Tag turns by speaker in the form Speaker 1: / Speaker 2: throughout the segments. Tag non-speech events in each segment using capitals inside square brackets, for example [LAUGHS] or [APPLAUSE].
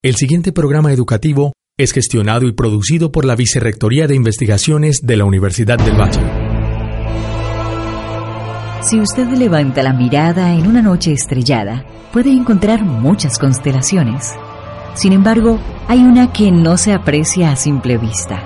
Speaker 1: El siguiente programa educativo es gestionado y producido por la Vicerrectoría de Investigaciones de la Universidad del Valle.
Speaker 2: Si usted levanta la mirada en una noche estrellada, puede encontrar muchas constelaciones. Sin embargo, hay una que no se aprecia a simple vista.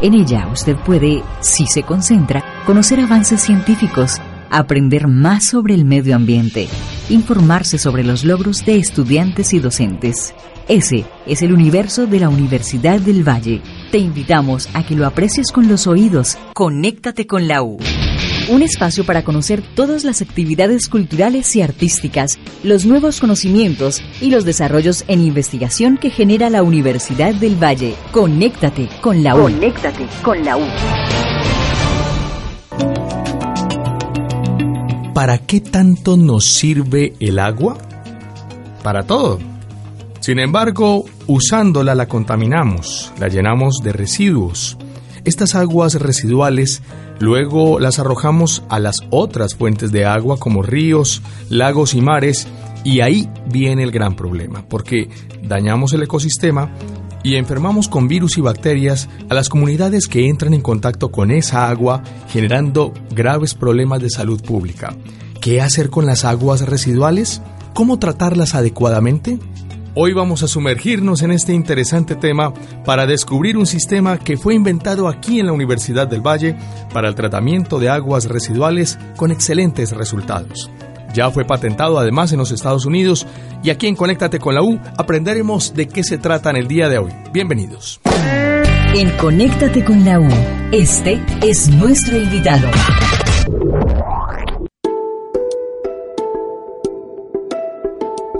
Speaker 2: En ella usted puede, si se concentra, conocer avances científicos, aprender más sobre el medio ambiente, informarse sobre los logros de estudiantes y docentes ese es el universo de la Universidad del Valle. Te invitamos a que lo aprecies con los oídos. Conéctate con la U. Un espacio para conocer todas las actividades culturales y artísticas, los nuevos conocimientos y los desarrollos en investigación que genera la Universidad del Valle. Conéctate con la U.
Speaker 3: Conéctate con la U.
Speaker 1: ¿Para qué tanto nos sirve el agua? Para todo sin embargo, usándola la contaminamos, la llenamos de residuos. Estas aguas residuales luego las arrojamos a las otras fuentes de agua como ríos, lagos y mares y ahí viene el gran problema, porque dañamos el ecosistema y enfermamos con virus y bacterias a las comunidades que entran en contacto con esa agua, generando graves problemas de salud pública. ¿Qué hacer con las aguas residuales? ¿Cómo tratarlas adecuadamente? Hoy vamos a sumergirnos en este interesante tema para descubrir un sistema que fue inventado aquí en la Universidad del Valle para el tratamiento de aguas residuales con excelentes resultados. Ya fue patentado además en los Estados Unidos y aquí en Conéctate con la U aprenderemos de qué se trata en el día de hoy. Bienvenidos.
Speaker 2: En Conéctate con la U, este es nuestro invitado.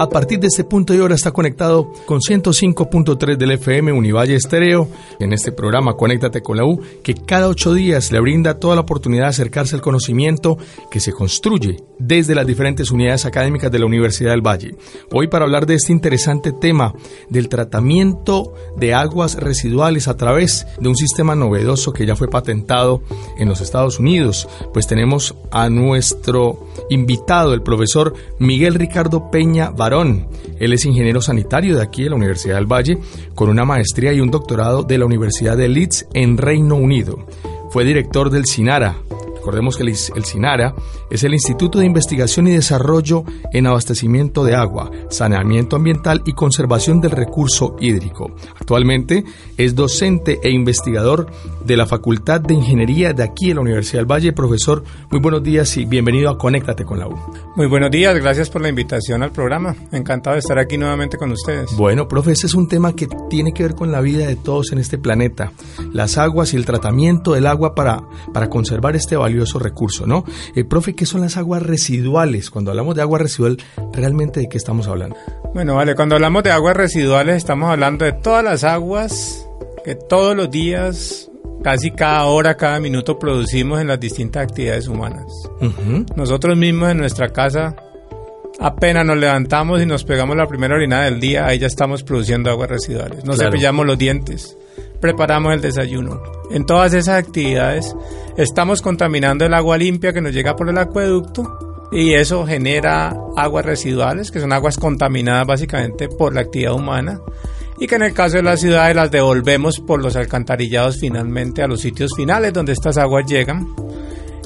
Speaker 1: A partir de este punto y hora está conectado con 105.3 del FM Univalle Estéreo en este programa Conéctate con la U, que cada ocho días le brinda toda la oportunidad de acercarse al conocimiento que se construye desde las diferentes unidades académicas de la Universidad del Valle. Hoy para hablar de este interesante tema del tratamiento de aguas residuales a través de un sistema novedoso que ya fue patentado en los Estados Unidos, pues tenemos a nuestro invitado, el profesor Miguel Ricardo Peña Bar él es ingeniero sanitario de aquí de la Universidad del Valle, con una maestría y un doctorado de la Universidad de Leeds en Reino Unido. Fue director del SINARA, Recordemos que el, SINARA es el Instituto de Investigación y Desarrollo en Abastecimiento de Agua, Saneamiento Ambiental y Conservación del Recurso Hídrico. Actualmente es docente e investigador de la Facultad de Ingeniería de aquí en la Universidad del Valle. Profesor, muy buenos días y bienvenido a Conéctate con la U.
Speaker 4: Muy buenos días, gracias por la invitación al programa. Encantado de estar aquí nuevamente con ustedes.
Speaker 1: Bueno, profe, ese es un tema que tiene que ver con la vida de todos en este planeta. Las aguas y el tratamiento del agua para, para conservar este valor valioso recurso, ¿no? Eh, profe, ¿qué son las aguas residuales? Cuando hablamos de agua residual, ¿realmente de qué estamos hablando?
Speaker 4: Bueno, vale, cuando hablamos de aguas residuales estamos hablando de todas las aguas que todos los días, casi cada hora, cada minuto producimos en las distintas actividades humanas. Nosotros mismos en nuestra casa apenas nos levantamos y nos pegamos la primera orina del día, ahí ya estamos produciendo aguas residuales. Nos cepillamos los dientes, preparamos el desayuno. En todas esas actividades estamos contaminando el agua limpia que nos llega por el acueducto y eso genera aguas residuales, que son aguas contaminadas básicamente por la actividad humana y que en el caso de las ciudades las devolvemos por los alcantarillados finalmente a los sitios finales donde estas aguas llegan,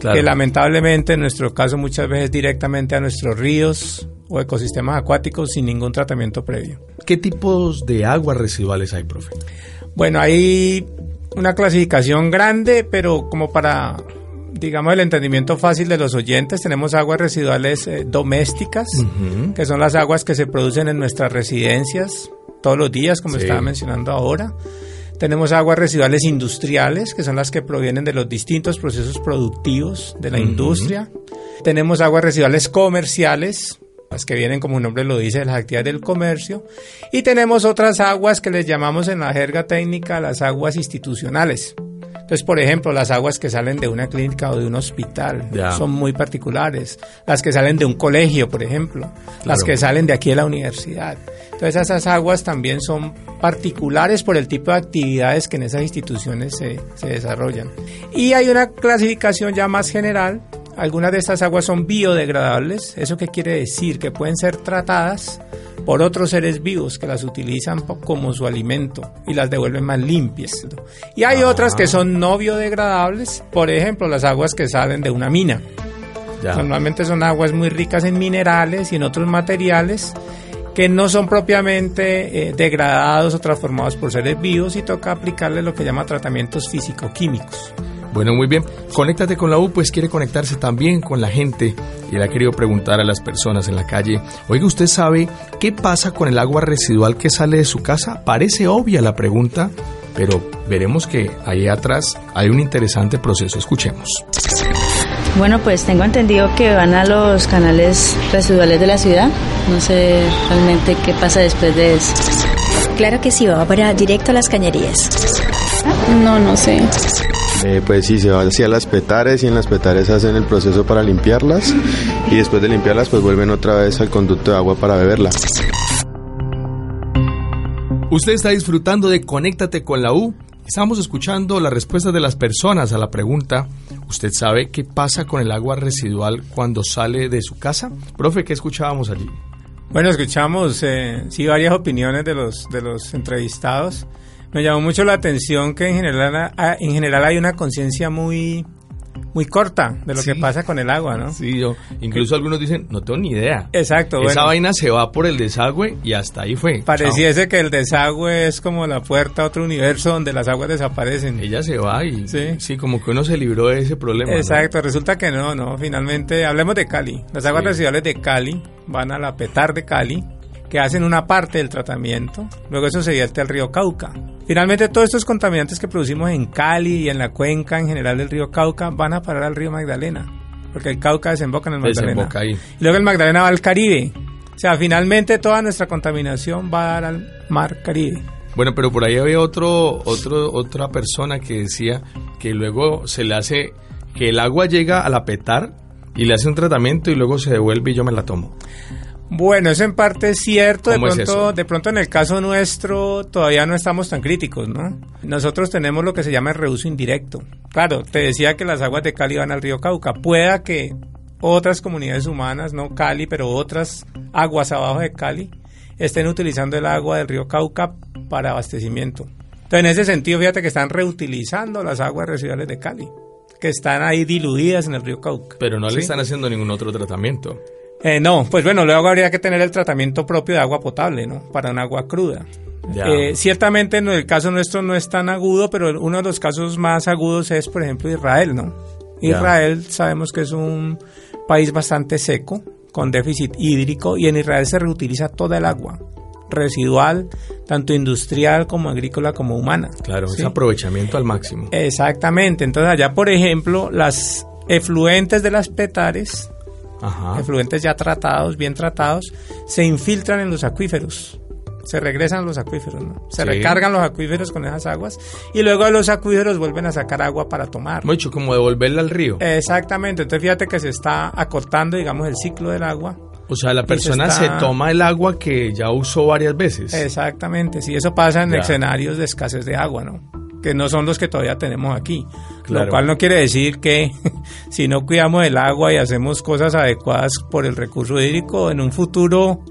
Speaker 4: que lamentablemente en nuestro caso muchas veces directamente a nuestros ríos o ecosistemas acuáticos sin ningún tratamiento previo.
Speaker 1: ¿Qué tipos de aguas residuales hay, profe?
Speaker 4: Bueno, hay una clasificación grande, pero como para, digamos, el entendimiento fácil de los oyentes, tenemos aguas residuales eh, domésticas, que son las aguas que se producen en nuestras residencias todos los días, como estaba mencionando ahora. Tenemos aguas residuales industriales, que son las que provienen de los distintos procesos productivos de la industria. Tenemos aguas residuales comerciales, las que vienen como un nombre lo dice, las actividades del comercio. Y tenemos otras aguas que les llamamos en la jerga técnica las aguas institucionales. Entonces, por ejemplo, las aguas que salen de una clínica o de un hospital son muy particulares. Las que salen de un colegio, por ejemplo. Las que salen de aquí de la universidad. Entonces, esas aguas también son particulares por el tipo de actividades que en esas instituciones se, se desarrollan. Y hay una clasificación ya más general algunas de estas aguas son biodegradables. ¿Eso qué quiere decir? Que pueden ser tratadas por otros seres vivos que las utilizan como su alimento y las devuelven más limpias. Y hay otras que son no biodegradables, por ejemplo, las aguas que salen de una mina. Normalmente son aguas muy ricas en minerales y en otros materiales que no son propiamente eh, degradados o transformados por seres vivos y toca aplicarle lo que llama tratamientos físico-químicos.
Speaker 1: Bueno, muy bien. Conéctate con la U, pues quiere conectarse también con la gente y le ha querido preguntar a las personas en la calle, oiga, ¿usted sabe qué pasa con el agua residual que sale de su casa? Parece obvia la pregunta, pero veremos que ahí atrás hay un interesante proceso. Escuchemos.
Speaker 3: Bueno, pues tengo entendido que van a los canales residuales de la ciudad. No sé realmente qué pasa después de eso.
Speaker 5: Claro que sí, va para directo a las cañerías.
Speaker 3: No, no sé.
Speaker 6: Eh, pues sí, se va hacia las petares y en las petares hacen el proceso para limpiarlas y después de limpiarlas pues vuelven otra vez al conducto de agua para beberla.
Speaker 1: Usted está disfrutando de Conéctate con la U. Estamos escuchando la respuesta de las personas a la pregunta, ¿usted sabe qué pasa con el agua residual cuando sale de su casa? Profe, ¿qué escuchábamos allí?
Speaker 4: Bueno, escuchamos eh, sí varias opiniones de los, de los entrevistados. Me llamó mucho la atención que en general, en general hay una conciencia muy muy corta de lo que pasa con el agua, ¿no?
Speaker 1: Sí, yo, incluso algunos dicen, no tengo ni idea.
Speaker 4: Exacto.
Speaker 1: Esa vaina se va por el desagüe y hasta ahí fue.
Speaker 4: Pareciese que el desagüe es como la puerta a otro universo donde las aguas desaparecen.
Speaker 1: Ella se va y sí, sí como que uno se libró de ese problema.
Speaker 4: Exacto, resulta que no, no, finalmente hablemos de Cali. Las aguas residuales de Cali van a la petar de Cali que hacen una parte del tratamiento, luego eso se vierte al río Cauca. Finalmente todos estos contaminantes que producimos en Cali y en la cuenca en general del río Cauca van a parar al río Magdalena, porque el Cauca desemboca en el Magdalena. Y luego el Magdalena va al Caribe. O sea, finalmente toda nuestra contaminación va a dar al mar Caribe.
Speaker 1: Bueno, pero por ahí había otro, otro, otra persona que decía que luego se le hace, que el agua llega a la petar y le hace un tratamiento y luego se devuelve y yo me la tomo.
Speaker 4: Bueno, eso en parte es cierto. De pronto, de pronto en el caso nuestro todavía no estamos tan críticos, ¿no? Nosotros tenemos lo que se llama el reuso indirecto. Claro, te decía que las aguas de Cali van al río Cauca. Pueda que otras comunidades humanas, no Cali, pero otras aguas abajo de Cali, estén utilizando el agua del río Cauca para abastecimiento. Entonces, en ese sentido, fíjate que están reutilizando las aguas residuales de Cali, que están ahí diluidas en el río Cauca.
Speaker 1: Pero no le están haciendo ningún otro tratamiento.
Speaker 4: Eh, no, pues bueno, luego habría que tener el tratamiento propio de agua potable, ¿no? Para un agua cruda. Eh, ciertamente en el caso nuestro no es tan agudo, pero uno de los casos más agudos es, por ejemplo, Israel, ¿no? Israel sabemos que es un país bastante seco, con déficit hídrico, y en Israel se reutiliza toda el agua residual, tanto industrial como agrícola como humana.
Speaker 1: Claro, es aprovechamiento al máximo.
Speaker 4: Exactamente. Entonces allá, por ejemplo, las efluentes de las petares efluentes ya tratados, bien tratados, se infiltran en los acuíferos. Se regresan a los acuíferos, ¿no? Se recargan los acuíferos con esas aguas y luego los acuíferos vuelven a sacar agua para tomar.
Speaker 1: Mucho, como devolverla al río.
Speaker 4: Exactamente. Entonces fíjate que se está acortando, digamos, el ciclo del agua.
Speaker 1: O sea, la persona se, toma el agua que ya usó varias veces.
Speaker 4: Exactamente, sí, eso pasa en escenarios de escasez de agua, ¿no? Que no son los que todavía tenemos aquí. Lo cual no quiere decir que [LAUGHS] si no cuidamos el agua y hacemos cosas adecuadas por el recurso hídrico, en un futuro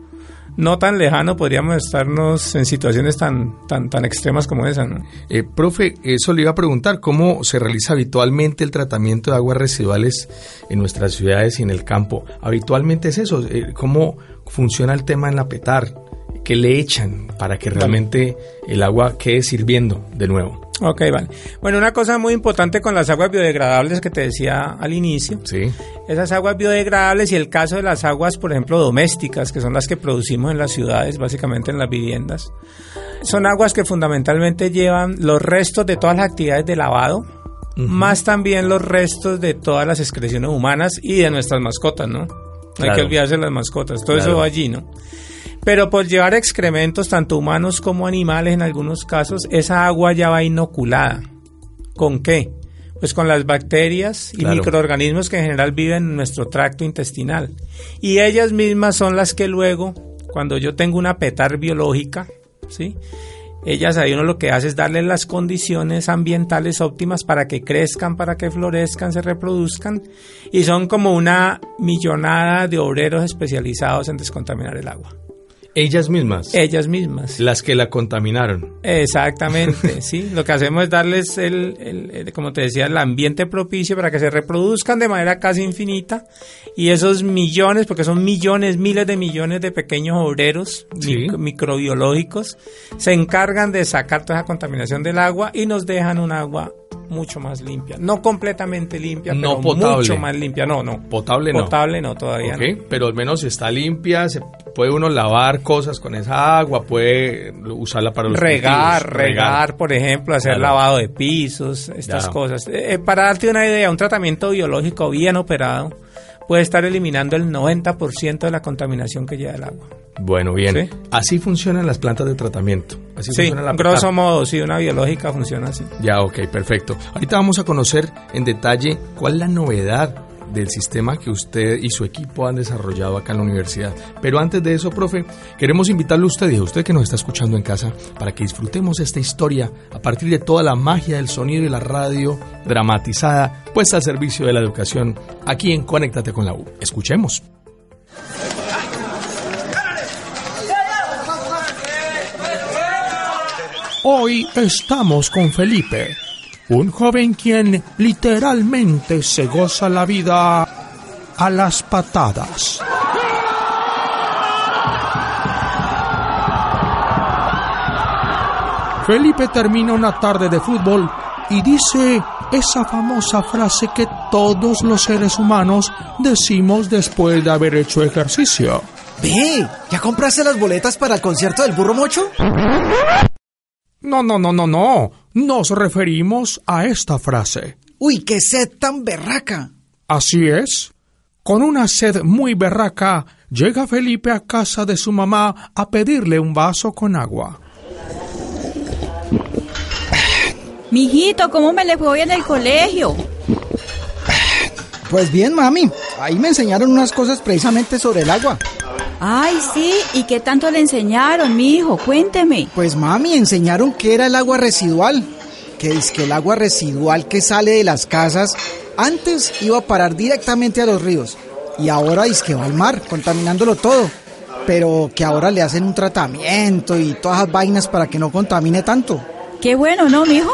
Speaker 4: no tan lejano podríamos estarnos en situaciones tan, tan, tan extremas como esa. ¿no?
Speaker 1: Eh, profe, eso le iba a preguntar, ¿cómo se realiza habitualmente el tratamiento de aguas residuales en nuestras ciudades y en el campo? Habitualmente es eso, eh, ¿cómo funciona el tema en la petar? ¿Qué le echan para que realmente el agua quede sirviendo de nuevo?
Speaker 4: Ok, vale. Bueno, una cosa muy importante con las aguas biodegradables que te decía al inicio.
Speaker 1: Sí.
Speaker 4: Esas aguas biodegradables y el caso de las aguas, por ejemplo, domésticas, que son las que producimos en las ciudades, básicamente en las viviendas, son aguas que fundamentalmente llevan los restos de todas las actividades de lavado, más también los restos de todas las excreciones humanas y de nuestras mascotas, ¿no? No hay que olvidarse de las mascotas, todo eso va allí, ¿no? Pero por llevar excrementos, tanto humanos como animales en algunos casos, esa agua ya va inoculada. ¿Con qué? Pues con las bacterias y microorganismos que en general viven en nuestro tracto intestinal. Y ellas mismas son las que luego, cuando yo tengo una petar biológica, ¿sí? Ellas ahí uno lo que hace es darle las condiciones ambientales óptimas para que crezcan, para que florezcan, se reproduzcan y son como una millonada de obreros especializados en descontaminar el agua.
Speaker 1: Ellas mismas.
Speaker 4: Ellas mismas.
Speaker 1: Las que la contaminaron.
Speaker 4: Exactamente, [LAUGHS] sí. Lo que hacemos es darles, el, el, como te decía, el ambiente propicio para que se reproduzcan de manera casi infinita y esos millones, porque son millones, miles de millones de pequeños obreros microbiológicos, se encargan de sacar toda esa contaminación del agua y nos dejan un agua mucho más limpia. No completamente limpia, no pero potable. mucho más limpia. No, no.
Speaker 1: Potable no.
Speaker 4: Potable no, todavía
Speaker 1: Pero al menos está limpia, se puede uno lavar cosas con esa agua, puede usarla para los
Speaker 4: regar, regar, por ejemplo, hacer lavado de pisos, estas cosas. Eh, para darte una idea, un tratamiento biológico bien operado puede estar eliminando el 90% de la contaminación que lleva el agua.
Speaker 1: Bueno, bien. Así funcionan las plantas de tratamiento. Así
Speaker 4: sí,
Speaker 1: funciona la
Speaker 4: grosso modo, sí, una biológica funciona así.
Speaker 1: Ya, ok, perfecto. Ahorita vamos a conocer en detalle cuál es la novedad del sistema que usted y su equipo han desarrollado acá en la universidad. Pero antes de eso, profe, queremos invitarle a usted y a usted que nos está escuchando en casa para que disfrutemos esta historia a partir de toda la magia del sonido y la radio dramatizada puesta al servicio de la educación aquí en Conéctate con la U. Escuchemos. Hoy estamos con Felipe, un joven quien literalmente se goza la vida a las patadas. Felipe termina una tarde de fútbol y dice esa famosa frase que todos los seres humanos decimos después de haber hecho ejercicio.
Speaker 7: Ve, ¿ya compraste las boletas para el concierto del burro mocho?
Speaker 1: No, no, no, no, no. Nos referimos a esta frase.
Speaker 7: Uy, qué sed tan berraca.
Speaker 1: Así es. Con una sed muy berraca, llega Felipe a casa de su mamá a pedirle un vaso con agua.
Speaker 8: Mijito, ¿cómo me le fue hoy en el colegio?
Speaker 7: Pues bien, mami. Ahí me enseñaron unas cosas precisamente sobre el agua.
Speaker 8: Ay, sí, ¿y qué tanto le enseñaron, mi hijo? Cuénteme.
Speaker 7: Pues mami, enseñaron que era el agua residual. Que es que el agua residual que sale de las casas antes iba a parar directamente a los ríos y ahora es que va al mar, contaminándolo todo. Pero que ahora le hacen un tratamiento y todas las vainas para que no contamine tanto.
Speaker 8: Qué bueno, ¿no, mi hijo?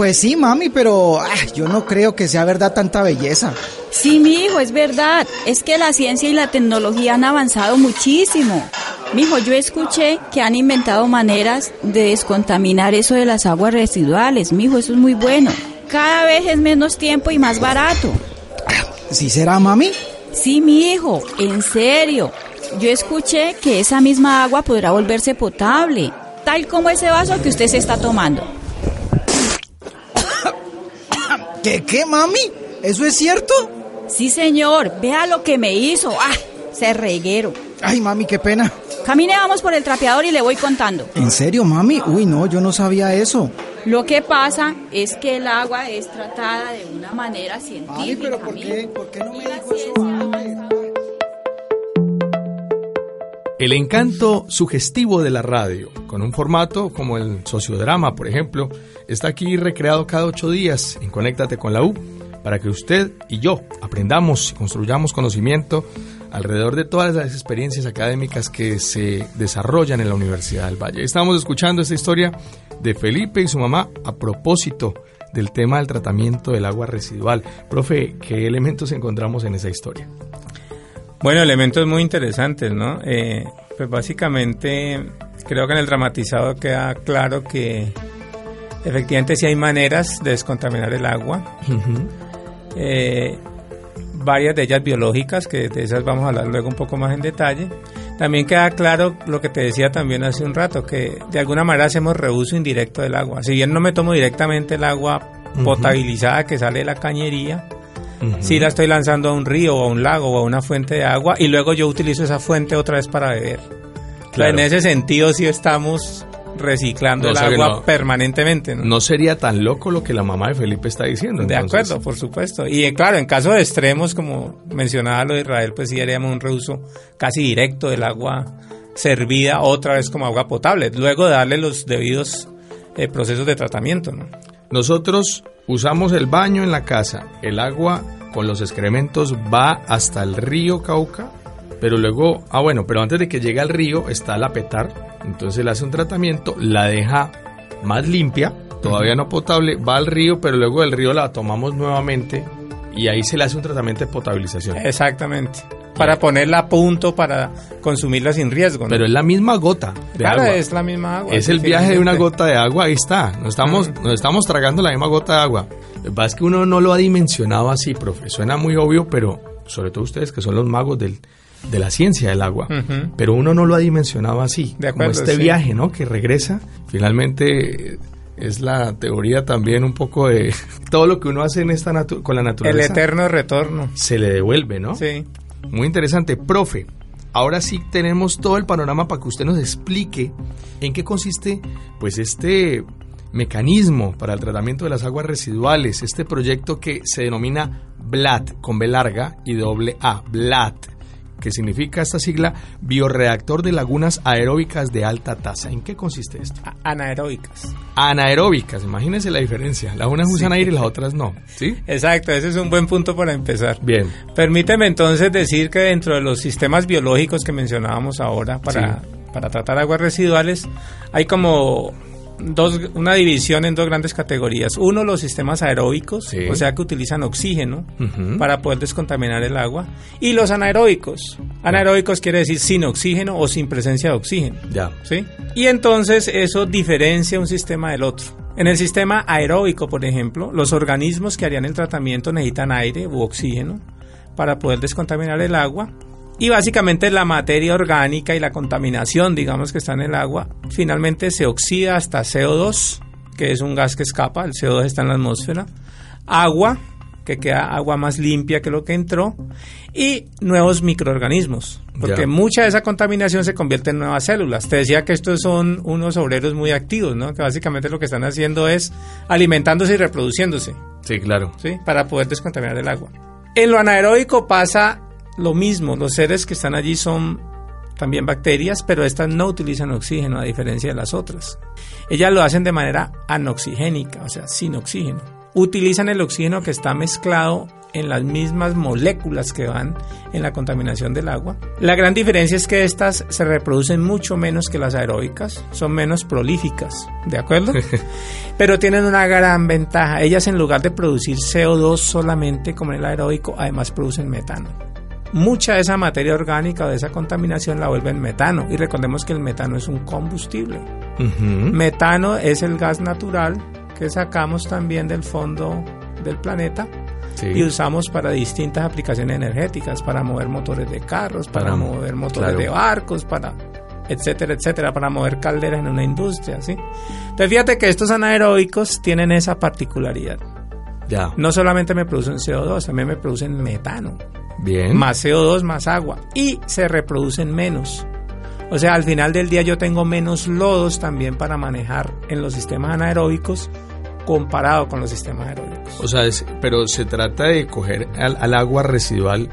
Speaker 7: Pues sí, mami, pero ah, yo no creo que sea verdad tanta belleza.
Speaker 8: Sí, mi hijo, es verdad. Es que la ciencia y la tecnología han avanzado muchísimo. Mi hijo, yo escuché que han inventado maneras de descontaminar eso de las aguas residuales. Mi hijo, eso es muy bueno. Cada vez es menos tiempo y más barato.
Speaker 7: ¿Sí será, mami?
Speaker 8: Sí, mi hijo, en serio. Yo escuché que esa misma agua podrá volverse potable, tal como ese vaso que usted se está tomando.
Speaker 7: ¿Qué, qué, mami? ¿Eso es cierto?
Speaker 8: Sí, señor. Vea lo que me hizo. ¡Ah! Se reguero.
Speaker 7: Ay, mami, qué pena.
Speaker 8: Camine, vamos por el trapeador y le voy contando.
Speaker 7: ¿En serio, mami? Uy, no, yo no sabía eso.
Speaker 8: Lo que pasa es que el agua es tratada de una manera científica.
Speaker 7: Ay, pero ¿por qué? ¿Por qué no me dijo eso
Speaker 1: El encanto sugestivo de la radio, con un formato como el sociodrama, por ejemplo, está aquí recreado cada ocho días en Conéctate con la U para que usted y yo aprendamos y construyamos conocimiento alrededor de todas las experiencias académicas que se desarrollan en la Universidad del Valle. Estamos escuchando esta historia de Felipe y su mamá a propósito del tema del tratamiento del agua residual. Profe, ¿qué elementos encontramos en esa historia?
Speaker 4: Bueno, elementos muy interesantes, ¿no? Eh, pues básicamente creo que en el dramatizado queda claro que efectivamente sí hay maneras de descontaminar el agua eh, varias de ellas biológicas, que de esas vamos a hablar luego un poco más en detalle. También queda claro lo que te decía también hace un rato, que de alguna manera hacemos reuso indirecto del agua. Si bien no me tomo directamente el agua potabilizada que sale de la cañería, si la estoy lanzando a un río o a un lago o a una fuente de agua y luego yo utilizo esa fuente otra vez para beber. En ese sentido sí estamos reciclando el agua permanentemente. ¿no?
Speaker 1: sería tan loco lo que la mamá de Felipe está diciendo.
Speaker 4: De acuerdo, por supuesto. Y eh, claro, en caso de extremos, como mencionaba lo de Israel, pues sí haríamos un reuso casi directo del agua servida otra vez como agua potable, luego de darle los debidos eh, procesos de tratamiento. ¿no?
Speaker 1: Nosotros usamos el baño en la casa, el agua con los excrementos va hasta el río Cauca Pero luego, ah bueno, pero antes de que llegue al río está la petar, entonces le hace un tratamiento, la deja más limpia, todavía no potable, va al río, pero luego del río la tomamos nuevamente y ahí se le hace un tratamiento de potabilización.
Speaker 4: Exactamente. Para ponerla a punto para consumirla sin riesgo. ¿no?
Speaker 1: Pero es la misma gota de
Speaker 4: Claro,
Speaker 1: agua.
Speaker 4: es la misma agua.
Speaker 1: Es el viaje de una gota de agua, ahí está. Nos estamos, nos estamos tragando la misma gota de agua. Lo que pasa es que uno no lo ha dimensionado así, profe. Suena muy obvio, pero sobre todo ustedes que son los magos del, de la ciencia del agua. Pero uno no lo ha dimensionado así.
Speaker 4: De acuerdo,
Speaker 1: como este
Speaker 4: sí.
Speaker 1: viaje, ¿no? Que regresa. Finalmente es la teoría también un poco de [LAUGHS] todo lo que uno hace en esta con la
Speaker 4: El
Speaker 1: naturaleza.
Speaker 4: eterno retorno.
Speaker 1: Se le devuelve, ¿no?
Speaker 4: Sí.
Speaker 1: Muy interesante. Profe, ahora sí tenemos todo el panorama para que usted nos explique en qué consiste pues este mecanismo para el tratamiento de las aguas residuales, este proyecto que se denomina BLAT, con B larga y doble A, BLAT, que significa esta sigla Bioreactor de Lagunas Aeróbicas de Alta Tasa. ¿En qué consiste esto?
Speaker 4: Anaeróbicas.
Speaker 1: Anaeróbicas, imagínense la diferencia. Las unas usan aire y las otras no. ¿Sí?
Speaker 4: Exacto, ese es un buen punto para empezar.
Speaker 1: Bien.
Speaker 4: Permíteme entonces decir que dentro de los sistemas biológicos que mencionábamos ahora para, para tratar aguas residuales, hay como dos, una división en dos grandes categorías. Uno, los sistemas aeróbicos,
Speaker 1: Sí.
Speaker 4: o sea que utilizan oxígeno para poder descontaminar el agua. Y los anaeróbicos. Anaeróbicos quiere decir sin oxígeno o sin presencia de oxígeno.
Speaker 1: Ya.
Speaker 4: ¿sí? Y entonces eso diferencia un sistema del otro. En el sistema aeróbico, por ejemplo, los organismos que harían el tratamiento necesitan aire u oxígeno para poder descontaminar el agua. Y básicamente la materia orgánica y la contaminación, digamos que está en el agua, finalmente se oxida hasta CO2, que es un gas que escapa, el CO2 está en la atmósfera, agua, que queda agua más limpia que lo que entró, y nuevos microorganismos, porque
Speaker 1: Ya.
Speaker 4: mucha de esa contaminación se convierte en nuevas células. Te decía que estos son unos obreros muy activos, ¿no? Que básicamente lo que están haciendo es alimentándose y reproduciéndose,
Speaker 1: Sí, claro.
Speaker 4: ¿sí? Para poder descontaminar el agua. En lo anaeróbico pasa lo mismo. Los seres que están allí son también bacterias, pero estas no utilizan oxígeno a diferencia de las otras. Ellas lo hacen de manera anoxigénica, o sea, sin oxígeno. Utilizan el oxígeno que está mezclado en las mismas moléculas que van en la contaminación del agua. La gran diferencia es que estas se reproducen mucho menos que las aeróbicas, son menos prolíficas, ¿de acuerdo? [LAUGHS] Pero tienen una gran ventaja. Ellas en lugar de producir CO2 solamente como en el aeróbico, además producen metano. Mucha de esa materia orgánica o de esa contaminación la vuelven metano. Y recordemos que el metano es un combustible. Metano es el gas natural que sacamos también del fondo del planeta
Speaker 1: Sí.
Speaker 4: y usamos para distintas aplicaciones energéticas, para mover motores de carros, para,
Speaker 1: Para-
Speaker 4: mover motores
Speaker 1: claro.
Speaker 4: de barcos, para etcétera, etcétera, para mover calderas en una industria, ¿sí? Entonces fíjate que estos anaeróbicos tienen esa particularidad.
Speaker 1: Ya.
Speaker 4: No solamente me producen CO2, también me producen metano,
Speaker 1: Bien.
Speaker 4: más CO2, más agua, y se reproducen menos. O sea, al final del día yo tengo menos lodos también para manejar en los sistemas anaeróbicos comparado con los sistemas aeróbicos.
Speaker 1: O sea, es- pero se trata de coger al, al agua residual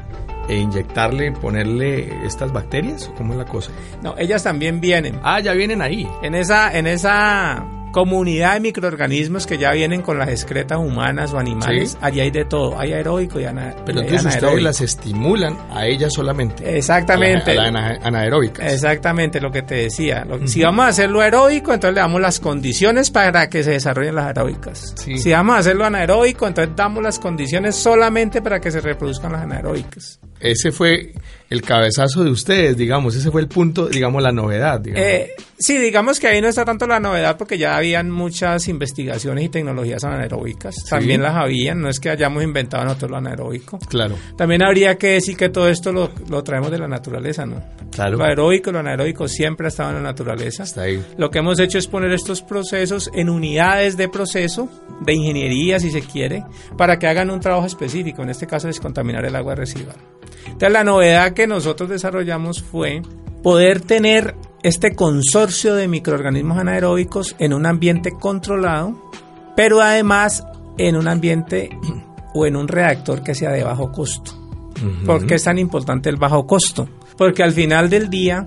Speaker 1: e inyectarle, ponerle estas bacterias, ¿o cómo es la cosa?
Speaker 4: No, ellas también vienen.
Speaker 1: Ah, ya vienen ahí.
Speaker 4: En esa, en esa comunidad de microorganismos que ya vienen con las excretas humanas o animales,
Speaker 1: Sí.
Speaker 4: allí hay de todo, hay aeróbico y, ana-
Speaker 1: Pero entonces ustedes
Speaker 4: anaeróbico.
Speaker 1: las estimulan a ellas solamente.
Speaker 4: Exactamente.
Speaker 1: A la- a la ana- anaeróbicas.
Speaker 4: Exactamente lo que te decía. Si vamos a hacerlo aeróbico, entonces le damos las condiciones para que se desarrollen las aeróbicas.
Speaker 1: Sí.
Speaker 4: Si vamos a hacerlo anaeróbico, entonces damos las condiciones solamente para que se reproduzcan las anaeróbicas.
Speaker 1: Ese fue el cabezazo de ustedes, digamos. Ese fue el punto, digamos, la novedad. Digamos.
Speaker 4: Eh, sí, digamos que ahí no está tanto la novedad porque ya habían muchas investigaciones y tecnologías anaeróbicas. También las habían, no es que hayamos inventado nosotros lo anaeróbico.
Speaker 1: claro,
Speaker 4: También habría que decir que todo esto lo, lo traemos de la naturaleza, ¿no?
Speaker 1: claro.
Speaker 4: Lo aeróbico lo anaeróbico siempre ha estado en la naturaleza.
Speaker 1: Está ahí.
Speaker 4: Lo que hemos hecho es poner estos procesos en unidades de proceso, de ingeniería si se quiere, para que hagan un trabajo específico, en este caso descontaminar el agua residual. Entonces la novedad que nosotros desarrollamos fue poder tener este consorcio de microorganismos anaeróbicos en un ambiente controlado, pero además en un ambiente [CLEARS THROAT] o en un reactor que sea de bajo costo.
Speaker 1: Ujú.
Speaker 4: ¿Por qué es tan importante el bajo costo? Porque al final del día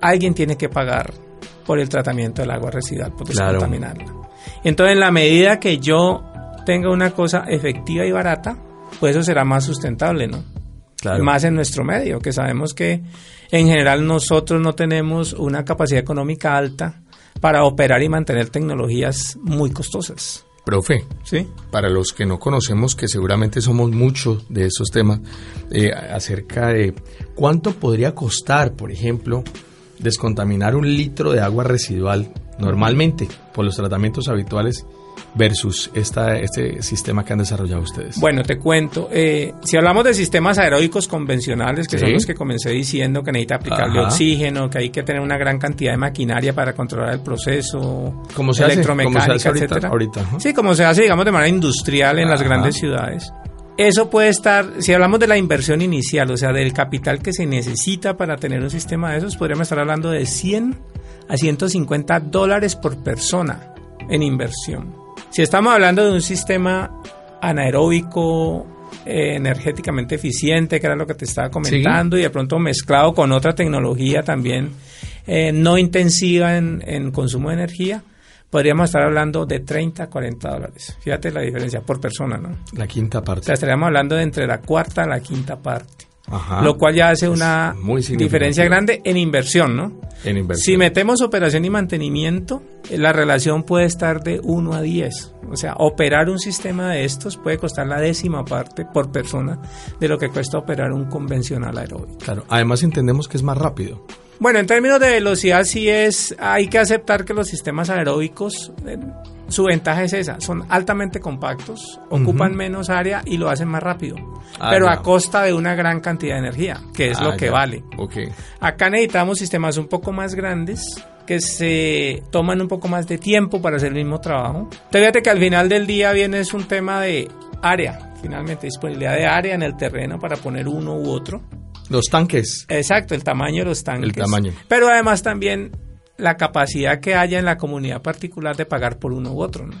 Speaker 4: alguien tiene que pagar por el tratamiento del agua residual, por
Speaker 1: Claro.
Speaker 4: descontaminarla. Entonces, en la medida que yo tenga una cosa efectiva y barata, pues eso será más sustentable, ¿no? más en nuestro medio, que sabemos que en general nosotros no tenemos una capacidad económica alta para operar y mantener tecnologías muy costosas.
Speaker 1: Profe,
Speaker 4: ¿Sí?
Speaker 1: para los que no conocemos, que seguramente somos muchos de estos temas, eh, acerca de cuánto podría costar, por ejemplo, descontaminar un litro de agua residual normalmente por los tratamientos habituales versus esta, este sistema que han desarrollado ustedes.
Speaker 4: Bueno, te cuento. eh, si hablamos de sistemas aeróbicos convencionales, que
Speaker 1: Sí.
Speaker 4: son los que comencé diciendo, que necesita aplicarle
Speaker 1: Ajá.
Speaker 4: oxígeno, que hay que tener una gran cantidad de maquinaria para controlar el proceso,
Speaker 1: ¿Cómo se
Speaker 4: electromecánica,
Speaker 1: ¿Cómo se hace ahorita?
Speaker 4: etcétera.
Speaker 1: Ahorita, ajá.
Speaker 4: Sí, como se hace, digamos, de manera industrial en las grandes ciudades. Eso puede estar, si hablamos de la inversión inicial, o sea, del capital que se necesita para tener un sistema de esos, podríamos estar hablando de 100 a 150 dólares por persona en inversión. Si estamos hablando de un sistema anaeróbico, eh, energéticamente eficiente, que era lo que te estaba comentando, y de pronto mezclado con otra tecnología también eh, no intensiva en, en consumo de energía, podríamos estar hablando de 30 a 40 dólares. Fíjate la diferencia por persona, ¿no?
Speaker 1: La quinta
Speaker 4: O
Speaker 1: parte.
Speaker 4: sea, estaríamos hablando de entre la cuarta a la quinta parte.
Speaker 1: Ajá.
Speaker 4: Lo cual ya hace una
Speaker 1: muy
Speaker 4: diferencia grande en inversión, ¿no?
Speaker 1: En inversión.
Speaker 4: Si metemos operación y mantenimiento, eh, la relación puede estar de 1 a 10. O sea, operar un sistema de estos puede costar la décima parte por persona de lo que cuesta operar un convencional aeróbico.
Speaker 1: Claro. Además entendemos que es más rápido.
Speaker 4: Bueno, en términos de velocidad sí es, hay que aceptar que los sistemas aeróbicos, eh, su ventaja es esa, son altamente compactos, ocupan menos área y lo hacen más rápido,
Speaker 1: Ah,
Speaker 4: pero
Speaker 1: ya.
Speaker 4: a costa de una gran cantidad de energía, que es
Speaker 1: Ah,
Speaker 4: lo que
Speaker 1: ya.
Speaker 4: vale.
Speaker 1: Ok.
Speaker 4: Acá necesitamos sistemas un poco más grandes que se toman un poco más de tiempo para hacer el mismo trabajo. Entonces, Fíjate que al final del día viene es un tema de área, finalmente disponibilidad de área en el terreno para poner uno u otro.
Speaker 1: Los tanques.
Speaker 4: Exacto, el tamaño de los tanques.
Speaker 1: El tamaño.
Speaker 4: Pero además también la capacidad que haya en la comunidad particular de pagar por uno u otro. ¿no?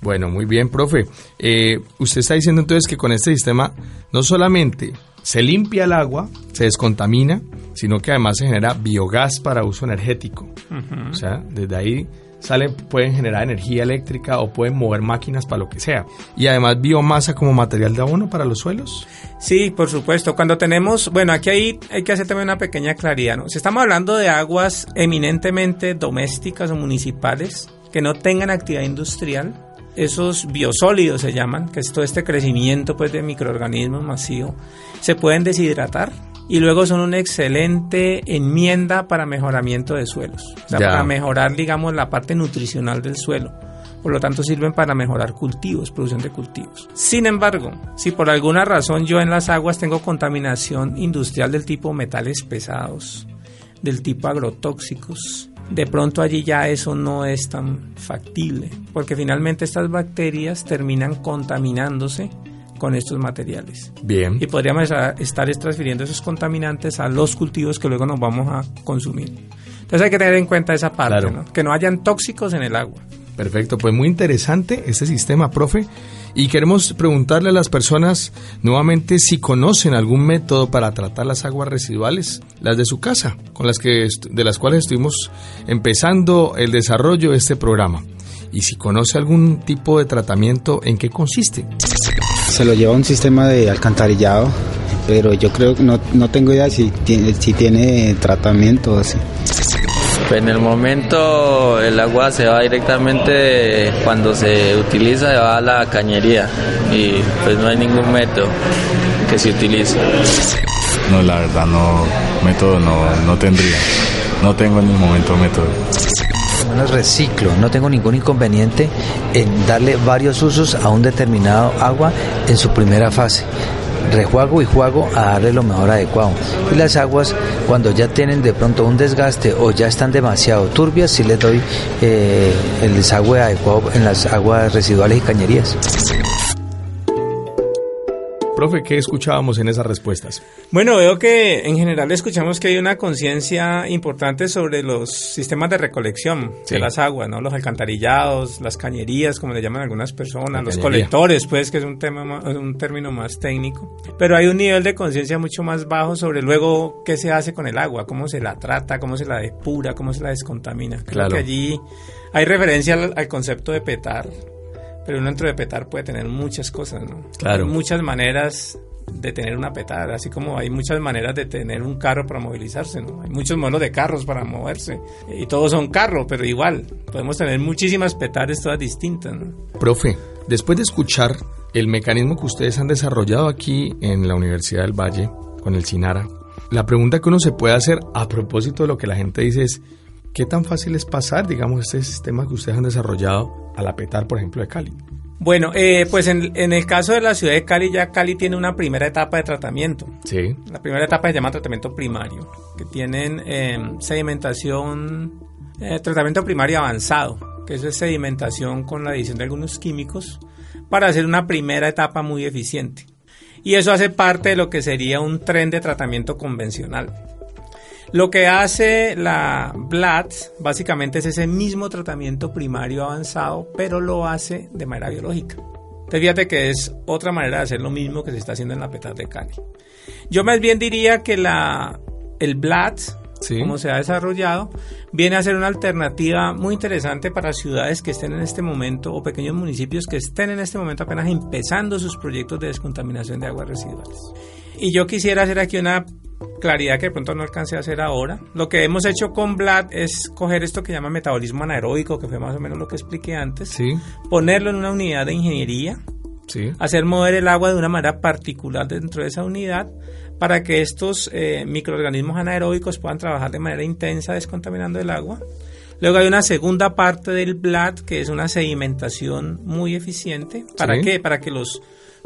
Speaker 1: Bueno, muy bien, profe. Eh, usted está diciendo entonces que con este sistema no solamente se limpia el agua, se descontamina, sino que además se genera biogás para uso energético. O sea, desde ahí salen, pueden generar energía eléctrica o pueden mover máquinas para lo que sea. Y además biomasa como material de abono para los suelos.
Speaker 4: Sí, por supuesto. Cuando tenemos, bueno, aquí hay, hay que hacer también una pequeña claridad, ¿no? Si estamos hablando de aguas eminentemente domésticas o municipales que no tengan actividad industrial, esos biosólidos se llaman, que es todo este crecimiento pues de microorganismos masivo, se pueden deshidratar y luego son una excelente enmienda para mejoramiento de suelos, o sea,
Speaker 1: Ya.
Speaker 4: para mejorar, digamos, la parte nutricional del suelo. Por lo tanto, sirven para mejorar cultivos, producción de cultivos. Sin embargo, si por alguna razón yo en las aguas tengo contaminación industrial del tipo metales pesados, del tipo agrotóxicos, de pronto allí ya eso no es tan factible, porque finalmente estas bacterias terminan contaminándose con estos materiales.
Speaker 1: Bien.
Speaker 4: Y podríamos estar- transfiriendo esos contaminantes a los cultivos que luego nos vamos a consumir. Entonces hay que tener en cuenta esa parte,
Speaker 1: Claro.
Speaker 4: ¿no? que no hayan tóxicos en el agua.
Speaker 1: Perfecto, pues muy interesante este sistema, profe. Y queremos preguntarle a las personas nuevamente si conocen algún método para tratar las aguas residuales, las de su casa, con las que de las cuales estuvimos empezando el desarrollo de este programa. Y si conoce algún tipo de tratamiento, ¿en qué consiste?
Speaker 9: Se lo lleva un sistema de alcantarillado, pero yo creo que no, no tengo idea si tiene, si tiene tratamiento o así.
Speaker 10: Pues en el momento el agua se va directamente cuando se utiliza se va a la cañería y pues no hay ningún método que se utilice.
Speaker 11: No, la verdad no, método no, no tendría. No tengo en el momento método.
Speaker 12: Reciclo, no tengo ningún inconveniente en darle varios usos a un determinado agua en su primera fase. Rejuago y juego a darle lo mejor adecuado. Y las aguas, cuando ya tienen de pronto un desgaste o ya están demasiado turbias, sí les doy eh, el desagüe adecuado en las aguas residuales y cañerías.
Speaker 1: Profe, ¿qué escuchábamos en esas respuestas?
Speaker 4: Bueno, veo que en general escuchamos que hay una conciencia importante sobre los sistemas de recolección
Speaker 1: Sí.
Speaker 4: de las aguas, ¿no? Los alcantarillados, las cañerías, como le llaman algunas personas, los colectores, pues, que es un tema ma- un término más técnico. Pero hay un nivel de conciencia mucho más bajo sobre luego qué se hace con el agua, cómo se la trata, cómo se la depura, cómo se la descontamina. Creo
Speaker 1: Claro.
Speaker 4: que allí hay referencia al, al concepto de petar. Pero uno dentro de petar puede tener muchas cosas, ¿no?
Speaker 1: Claro.
Speaker 4: Hay muchas maneras de tener una petar, así como hay muchas maneras de tener un carro para movilizarse, ¿no? Hay muchos modelos de carros para moverse y todos son carros, pero igual podemos tener muchísimas petares todas distintas. ¿no?
Speaker 1: Profe, después de escuchar el mecanismo que ustedes han desarrollado aquí en la Universidad del Valle con el Sinara, la pregunta que uno se puede hacer a propósito de lo que la gente dice es, ¿qué tan fácil es pasar, digamos, este sistema que ustedes han desarrollado a la petar, por ejemplo, de Cali?
Speaker 4: Bueno, eh, pues en, en, el caso de la ciudad de Cali, ya Cali tiene una primera etapa de tratamiento.
Speaker 1: Sí.
Speaker 4: La primera etapa se llama tratamiento primario, que tienen eh, sedimentación, eh, tratamiento primario avanzado, que eso es sedimentación con la adición de algunos químicos para hacer una primera etapa muy eficiente. Y eso hace parte de lo que sería un tren de tratamiento convencional. Lo que hace la BLAT básicamente es ese mismo tratamiento primario avanzado, pero lo hace de manera biológica. Entonces fíjate que es otra manera de hacer lo mismo que se está haciendo en la petar de Cali. Yo más bien diría que la, el BLAT,
Speaker 1: Sí.
Speaker 4: como se ha desarrollado, viene a ser una alternativa muy interesante para ciudades que estén en este momento o pequeños municipios que estén en este momento apenas empezando sus proyectos de descontaminación de aguas residuales. Y yo quisiera hacer aquí una claridad que de pronto no alcancé a hacer ahora. Lo que hemos hecho con Vlad es coger esto que llama metabolismo anaeróbico, que fue más o menos lo que expliqué antes,
Speaker 1: Sí,
Speaker 4: ponerlo en una unidad de ingeniería,
Speaker 1: sí.
Speaker 4: hacer mover el agua de una manera particular dentro de esa unidad para que estos eh, microorganismos anaeróbicos puedan trabajar de manera intensa descontaminando el agua. Luego hay una segunda parte del BLAT que es una sedimentación muy eficiente. ¿Para
Speaker 1: Sí.
Speaker 4: qué? Para que los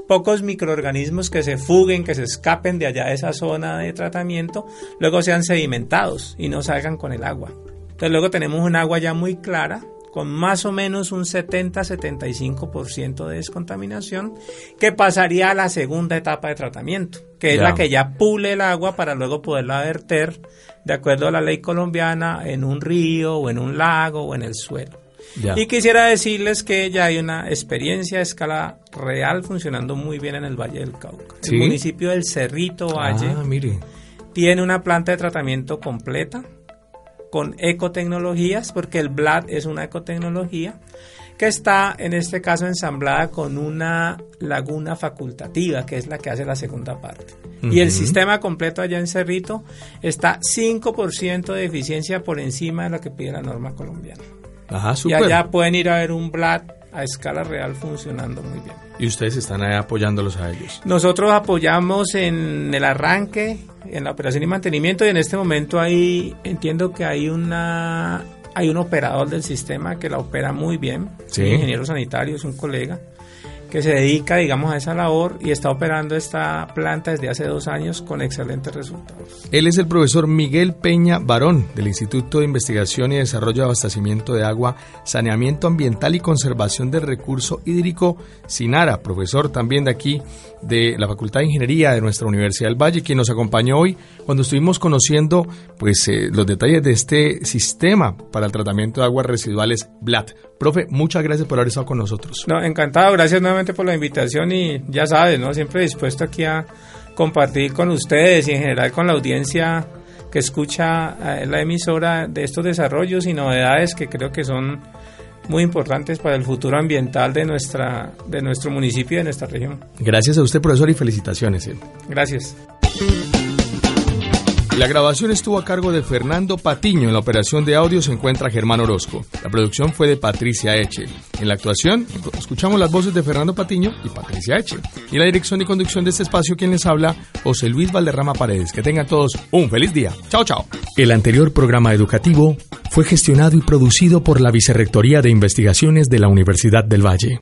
Speaker 4: pocos microorganismos que se fuguen, que se escapen de allá de esa zona de tratamiento, luego sean sedimentados y no salgan con el agua. Entonces luego tenemos un agua ya muy clara, con más o menos un 70-75% de descontaminación, que pasaría a la segunda etapa de tratamiento, que es
Speaker 1: Ya.
Speaker 4: la que ya pule el agua para luego poderla verter, de acuerdo a la ley colombiana, en un río o en un lago o en el suelo.
Speaker 1: Ya.
Speaker 4: Y quisiera decirles que ya hay una experiencia a escala real funcionando muy bien en el Valle del Cauca.
Speaker 1: ¿Sí?
Speaker 4: El municipio del Cerrito Valle
Speaker 1: Ah, mire.
Speaker 4: tiene una planta de tratamiento completa con ecotecnologías, porque el BLAD es una ecotecnología que está en este caso ensamblada con una laguna facultativa, que es la que hace la segunda parte. Y el sistema completo allá en Cerrito está 5% de eficiencia por encima de lo que pide la norma colombiana.
Speaker 1: Ajá,
Speaker 4: Y allá pueden ir a ver un BLAD a escala real funcionando muy bien.
Speaker 1: Y ustedes están ahí apoyándolos a ellos.
Speaker 4: Nosotros apoyamos en el arranque, en la operación y mantenimiento y en este momento ahí entiendo que hay una hay un operador del sistema que la opera muy bien,
Speaker 1: Sí.
Speaker 4: un ingeniero sanitario, es un colega que se dedica, digamos, a esa labor y está operando esta planta desde hace dos años con excelentes resultados.
Speaker 1: Él es el profesor Miguel Peña Barón del Instituto de Investigación y Desarrollo de Abastecimiento de Agua, Saneamiento Ambiental y Conservación del Recurso Hídrico, SINARA, profesor también de aquí de la Facultad de Ingeniería de nuestra Universidad del Valle, quien nos acompañó hoy cuando estuvimos conociendo pues eh, los detalles de este sistema para el tratamiento de aguas residuales BLAT. Profe, muchas gracias por haber estado con nosotros.
Speaker 4: No, encantado, gracias nuevamente por la invitación y ya sabes, ¿no? Siempre dispuesto aquí a compartir con ustedes y en general con la audiencia que escucha eh, la emisora de estos desarrollos y novedades que creo que son muy importantes para el futuro ambiental de nuestra de nuestro municipio y de nuestra región.
Speaker 1: Gracias a usted, profesor, y felicitaciones. eh.
Speaker 4: Gracias.
Speaker 1: La grabación estuvo a cargo de Fernando Patiño. En la operación de audio se encuentra Germán Orozco. La producción fue de Patricia Eche. En la actuación, escuchamos las voces de Fernando Patiño y Patricia Eche. Y la dirección y conducción de este espacio, quien les habla, José Luis Valderrama Paredes. Que tengan todos un feliz día. Chao, chao. El anterior programa educativo fue gestionado y producido por la Vicerrectoría de Investigaciones de la Universidad del Valle.